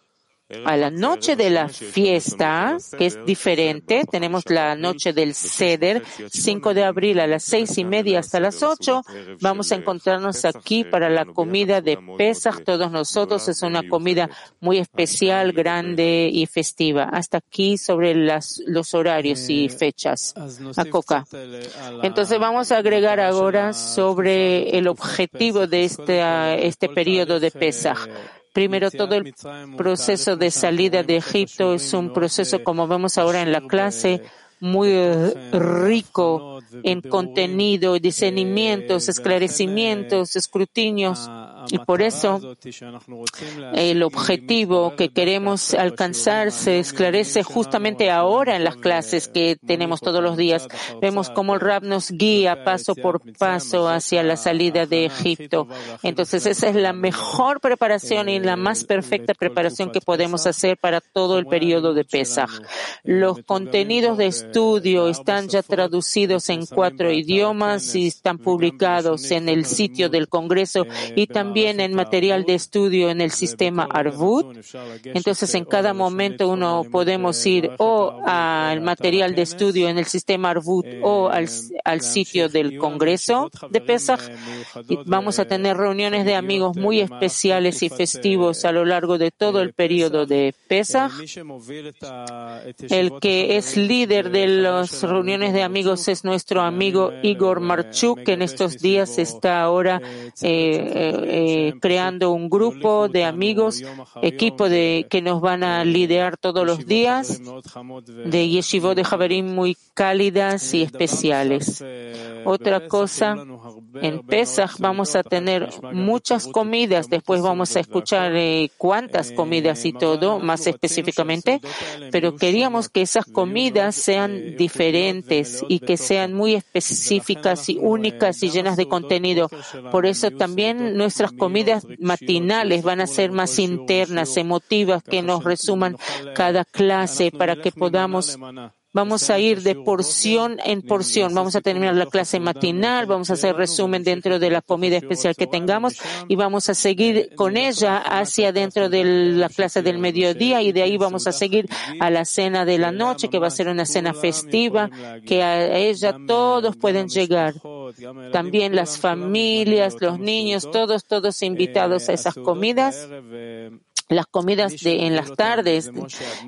A la noche de la fiesta, que es diferente, tenemos la noche del Seder, 5 de abril a las seis y media hasta las 8. Vamos a encontrarnos aquí para la comida de Pesach. Todos nosotros es una comida muy especial, grande y festiva. Hasta aquí sobre las, los horarios y fechas. A Coca. Entonces vamos a agregar ahora sobre el objetivo de este, este periodo de Pesach. Primero, todo el proceso de salida de Egipto es un proceso, como vemos ahora en la clase, muy rico en contenido, discernimientos, esclarecimientos, escrutinios. Y por eso el objetivo que queremos alcanzar se esclarece justamente ahora en las clases que tenemos todos los días. Vemos cómo el Rab nos guía paso por paso hacia la salida de Egipto. Entonces esa es la mejor preparación y la más perfecta preparación que podemos hacer para todo el periodo de Pesach. Los contenidos de estudio están ya traducidos en cuatro idiomas y están publicados en el sitio del Congreso y también en material de estudio en el sistema Arvut. Entonces, en cada momento uno podemos ir o al material de estudio en el sistema Arvut o al, al sitio del Congreso de Pesach. Y vamos a tener reuniones de amigos muy especiales y festivos a lo largo de todo el periodo de Pesach. El que es líder de las reuniones de amigos es nuestro amigo Igor Marchuk, que en estos días está ahora eh, eh, creando un grupo de amigos, equipo de que nos van a liderar todos los días, de yeshivot de Javerim muy cálidas y especiales. Otra cosa, en Pesach vamos a tener muchas comidas, después vamos a escuchar eh, cuántas comidas y todo, más específicamente, pero queríamos que esas comidas sean diferentes y que sean muy específicas y únicas y llenas de contenido. Por eso también nuestras comidas matinales van a ser más internas, emotivas, que nos resuman cada clase para que podamos Vamos a ir de porción en porción. Vamos a terminar la clase matinal, vamos a hacer resumen dentro de la comida especial que tengamos y vamos a seguir con ella hacia dentro de la clase del mediodía y de ahí vamos a seguir a la cena de la noche, que va a ser una cena festiva, que a ella todos pueden llegar. También las familias, los niños, todos, todos invitados a esas comidas las comidas de, en las tardes.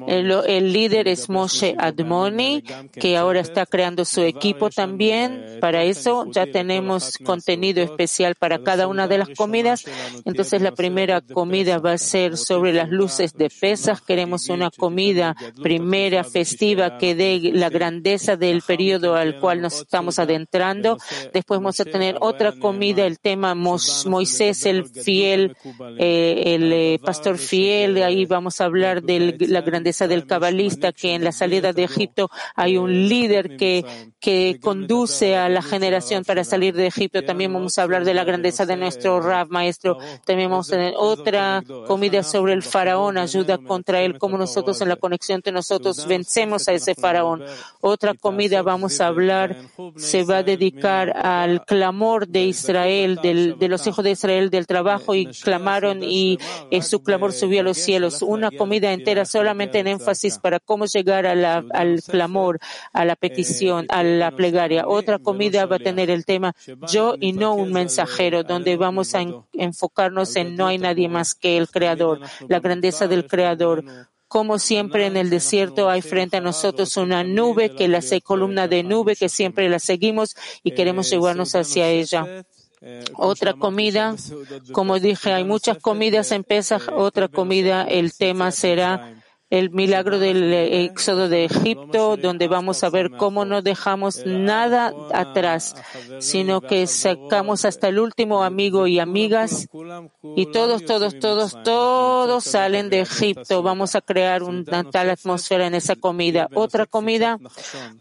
El, líder es Moshe Admoni, que ahora está creando su equipo también. Para eso ya tenemos contenido especial para cada una de las comidas. Entonces la primera comida va a ser sobre las luces de pesas. Queremos una comida primera festiva que dé la grandeza del periodo al cual nos estamos adentrando. Después vamos a tener otra comida, el tema Moisés el fiel, eh, el eh, pastor fiel fiel, de ahí vamos a hablar de la grandeza del cabalista, que en la salida de Egipto hay un líder que, que conduce a la generación para salir de Egipto. También vamos a hablar de la grandeza de nuestro Rab, maestro. También vamos a tener otra comida sobre el faraón, ayuda contra él, como nosotros en la conexión entre nosotros vencemos a ese faraón. Otra comida vamos a hablar, se va a dedicar al clamor de Israel, del, de los hijos de Israel del trabajo y clamaron y eh, su clamor subió a los cielos. Una comida entera solamente en énfasis para cómo llegar al clamor, a la petición, a la plegaria. Otra comida va a tener el tema yo y no un mensajero, donde vamos a enfocarnos en no hay nadie más que el Creador, la grandeza del Creador. Como siempre en el desierto hay frente a nosotros una nube que la columna de nube que siempre la seguimos y queremos llevarnos hacia ella. Otra comida, como dije, hay muchas comidas en Pesach. Otra comida, el tema será el milagro del éxodo de Egipto, donde vamos a ver cómo no dejamos nada atrás, sino que sacamos hasta el último amigo y amigas, y todos, todos, todos, todos salen de Egipto. Vamos a crear una tal atmósfera en esa comida. Otra comida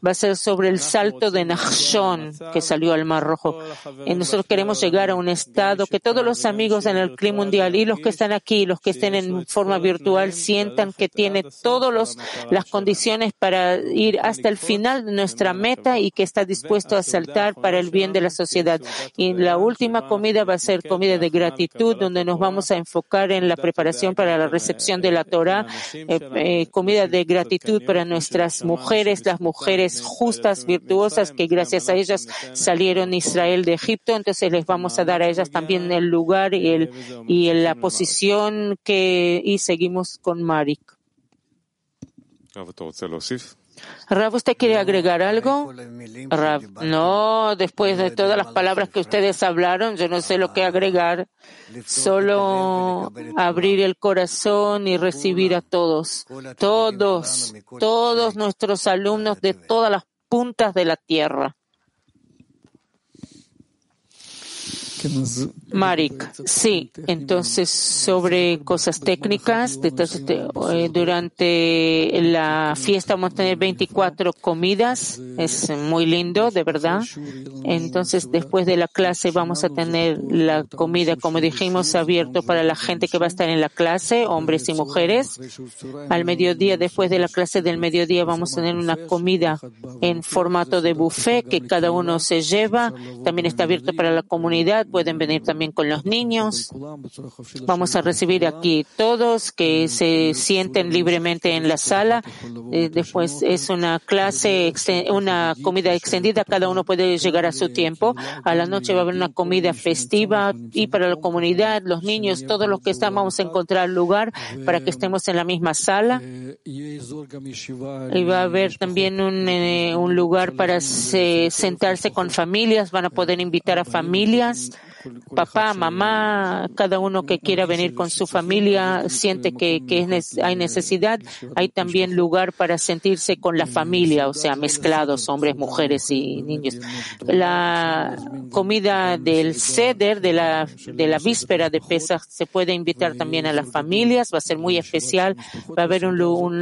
va a ser sobre el salto de Nachshon, que salió al Mar Rojo. Y nosotros queremos llegar a un estado que todos los amigos en el clima mundial y los que están aquí, los que estén en forma virtual, sientan que tienen todas las condiciones para ir hasta el final de nuestra meta y que está dispuesto a saltar para el bien de la sociedad. Y la última comida va a ser comida de gratitud, donde nos vamos a enfocar en la preparación para la recepción de la Torah, eh, eh, comida de gratitud para nuestras mujeres, las mujeres justas, virtuosas, que gracias a ellas salieron Israel de Egipto. Entonces les vamos a dar a ellas también el lugar y, el, y la posición que, y seguimos con Marik. Rav, ¿usted quiere agregar algo? Rav, no, después de todas las palabras que ustedes hablaron, yo no sé lo que agregar. Solo abrir el corazón y recibir a todos, todos, todos nuestros alumnos de todas las puntas de la tierra. Marik, sí, entonces sobre cosas técnicas, eh, durante la fiesta vamos a tener 24 comidas, es muy lindo, de verdad. Entonces después de la clase vamos a tener la comida, como dijimos, abierto para la gente que va a estar en la clase, hombres y mujeres. Al mediodía, después de la clase del mediodía, vamos a tener una comida en formato de buffet que cada uno se lleva. También está abierto para la comunidad, pueden venir también con los niños. Vamos a recibir aquí todos que se sienten libremente en la sala. Eh, después es una clase, una comida extendida, cada uno puede llegar a su tiempo. A la noche va a haber una comida festiva y para la comunidad, los niños, todos los que están, vamos a encontrar lugar para que estemos en la misma sala. Y va a haber también un, eh, un lugar para sentarse con familias, van a poder invitar a familias papá, mamá, cada uno que quiera venir con su familia siente que, hay necesidad, hay también lugar para sentirse con la familia, o sea, mezclados, hombres, mujeres y niños. La comida del ceder, de la, de la víspera de Pesach, se puede invitar también a las familias, va a ser muy especial, va a haber un,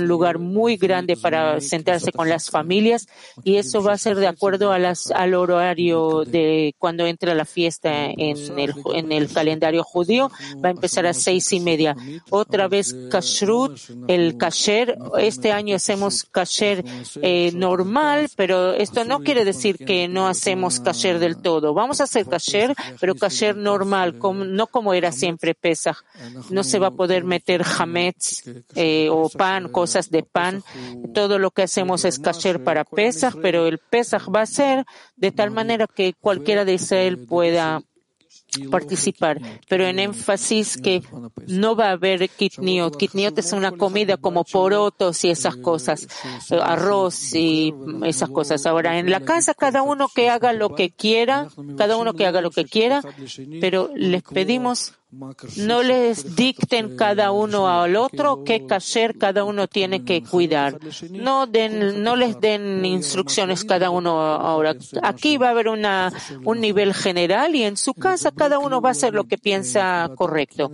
lugar muy grande para sentarse con las familias y eso va a ser de acuerdo a las, al horario de cuando entra la fiesta en en el, en el calendario judío va a empezar a seis y media. Otra vez kashrut, el kasher. Este año hacemos kasher eh, normal, pero esto no quiere decir que no hacemos kasher del todo. Vamos a hacer kasher, pero kasher normal, no como era siempre Pesach. No se va a poder meter hametz eh, o pan, cosas de pan. Todo lo que hacemos es kasher para Pesach, pero el Pesach va a ser de tal manera que cualquiera de Israel pueda participar, pero en énfasis que no va a haber kitniot. Kitniot es una comida como porotos y esas cosas, arroz y esas cosas. Ahora, en la casa cada uno que haga lo que quiera, cada uno que haga lo que quiera, pero les pedimos no les dicten cada uno al otro qué kasher cada uno tiene que cuidar. No, den, no les den instrucciones cada uno ahora. Aquí va a haber una, un nivel general y en su casa cada uno va a hacer lo que piensa correcto.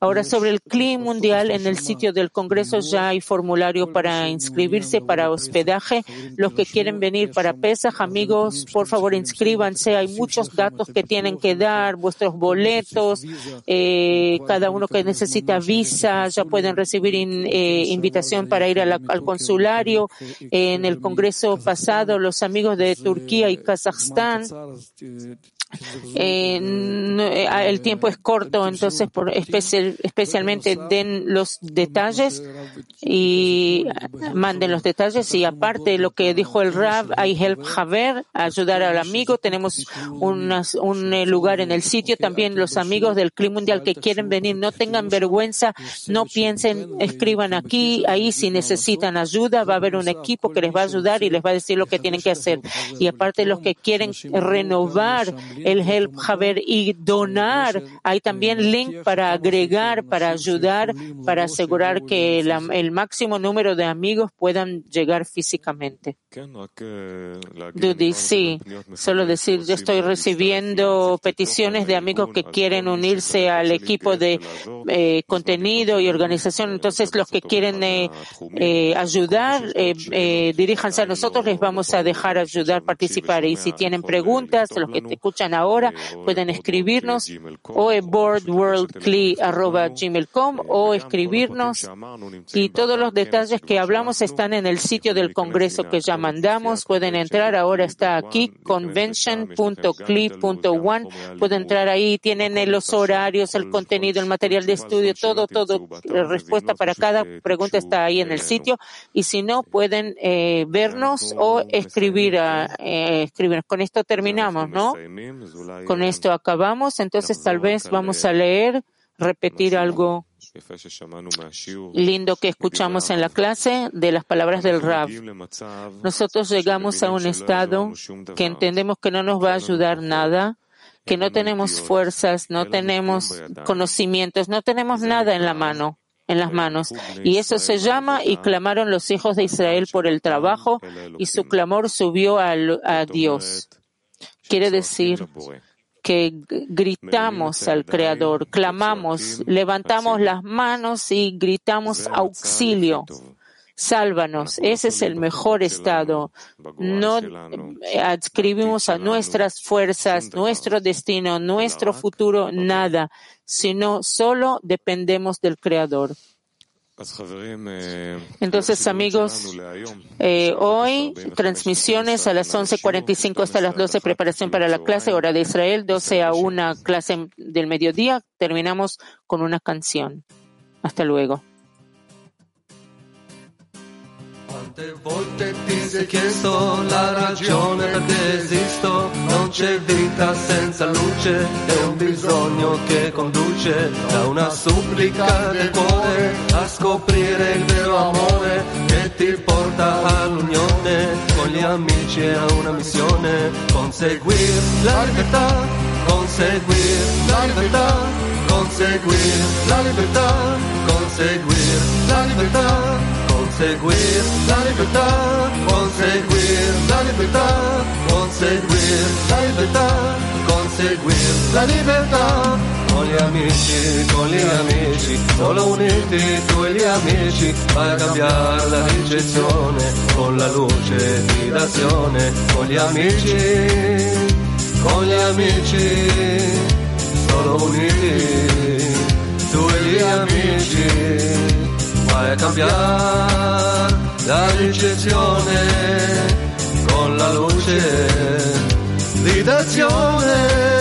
Ahora, sobre el clima mundial, en el sitio del Congreso ya hay formulario para inscribirse para hospedaje. Los que quieren venir para Pesaj, amigos, por favor inscríbanse. Hay muchos datos que tienen que dar, vuestros boletos, eh, cada uno que necesita visa, ya pueden recibir eh, invitación para ir al consulario. en el Congreso pasado, los amigos de Turquía y Kazajstán eh, eh, el tiempo es corto, entonces por especialmente den los detalles y manden los detalles y aparte lo que dijo el Rab, hay help Haver, ayudar al amigo, tenemos un eh, lugar en el sitio, también los amigos del Clima Mundial que quieren venir, no tengan vergüenza, no piensen, escriban aquí, ahí si necesitan ayuda, va a haber un equipo que les va a ayudar y les va a decir lo que tienen que hacer. Y aparte los que quieren renovar el Help Haber y donar. Hay también link para agregar, para ayudar, para asegurar que el máximo número de amigos puedan llegar físicamente. Dudy, sí, solo decir, yo estoy recibiendo peticiones de amigos que quieren unirse al equipo de eh, contenido y organización. Entonces, los que quieren eh, eh, ayudar, diríjanse a nosotros, les vamos a dejar ayudar, participar. Y si tienen preguntas, los que te escuchan ahora, pueden escribirnos o en boardworldcli.gmail.com o escribirnos. Y todos los detalles que hablamos están en el sitio del Congreso que ya mandamos. Pueden entrar, ahora está aquí, convention.cli.one. Pueden entrar ahí, tienen los horarios, el contenido, el material de estudio, todo, todo. La respuesta para cada pregunta está ahí en el sitio. Y si no, pueden eh, vernos o escribir, a, eh, escribir. Con esto terminamos, ¿no? Con esto acabamos, entonces tal vez vamos a leer, repetir algo lindo que escuchamos en la clase de las palabras del Rab. Nosotros llegamos a un estado que entendemos que no nos va a ayudar nada, que no tenemos fuerzas, no tenemos conocimientos, no tenemos nada en la mano en las manos. Y eso se llama y clamaron los hijos de Israel por el trabajo y su clamor subió a, a Dios. Quiere decir que gritamos al Creador, clamamos, levantamos las manos y gritamos auxilio. Sálvanos. Ese es el mejor estado. No adscribimos a nuestras fuerzas, nuestro destino, nuestro futuro, nada, sino solo dependemos del Creador. Entonces, amigos, eh, hoy transmisiones a las 11.45 hasta las 12, preparación para la clase, hora de Israel, 12 a 1 clase del mediodía. Terminamos con una canción. Hasta luego. Quante volte ti sei chiesto la ragione perché esisto? Non c'è vita senza luce, è un bisogno che conduce da una supplica del cuore a scoprire il vero amore che ti porta all'unione con gli amici a una missione, conseguir la libertà, conseguir la libertà, conseguir la libertà, conseguir la libertà conseguir la libertà, conseguir la libertà, conseguir la libertà, conseguir la libertà. Con gli amici, con gli amici, solo uniti tu e gli amici, vai a cambiare la ricezione, con la luce di d'azione, con gli amici, con gli amici, solo uniti tu e gli amici vai a cambiare la ricezione con la luce di d'azione.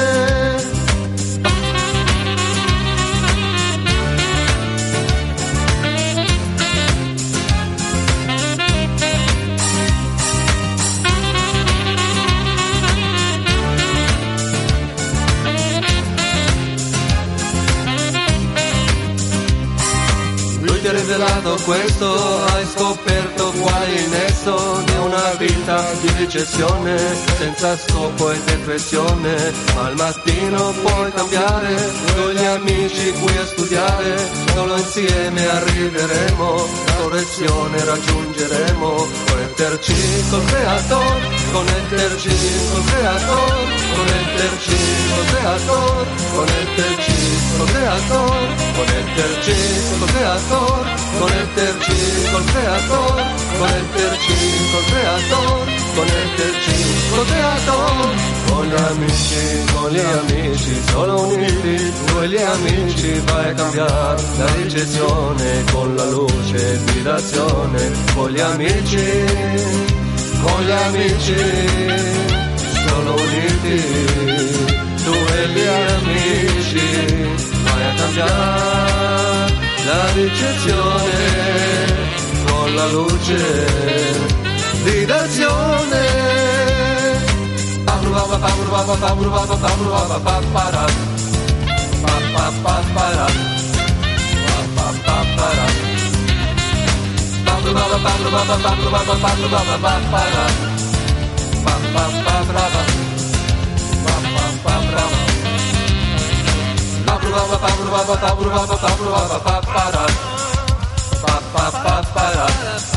Rivelato questo, hai scoperto quale nesso di una vita di ricezione, senza scopo e depressione, al mattino puoi cambiare, con gli amici qui a studiare, solo insieme arriveremo, correzione raggiungeremo, connetterci col creator, connetterci col creator, connetterci col creator, connetterci col creator, connetterci col creator conecterci col creator, conecterci col creator, conecterci col creator, con gli amici, con gli amici, solo uniti, noi gli amici vai a cambiare la ricezione con la luce di d'azione, con gli amici, con gli amici, solo uniti, tu e gli amici, vai a cambiare la ricezione con la luce Ba ba ba ba ba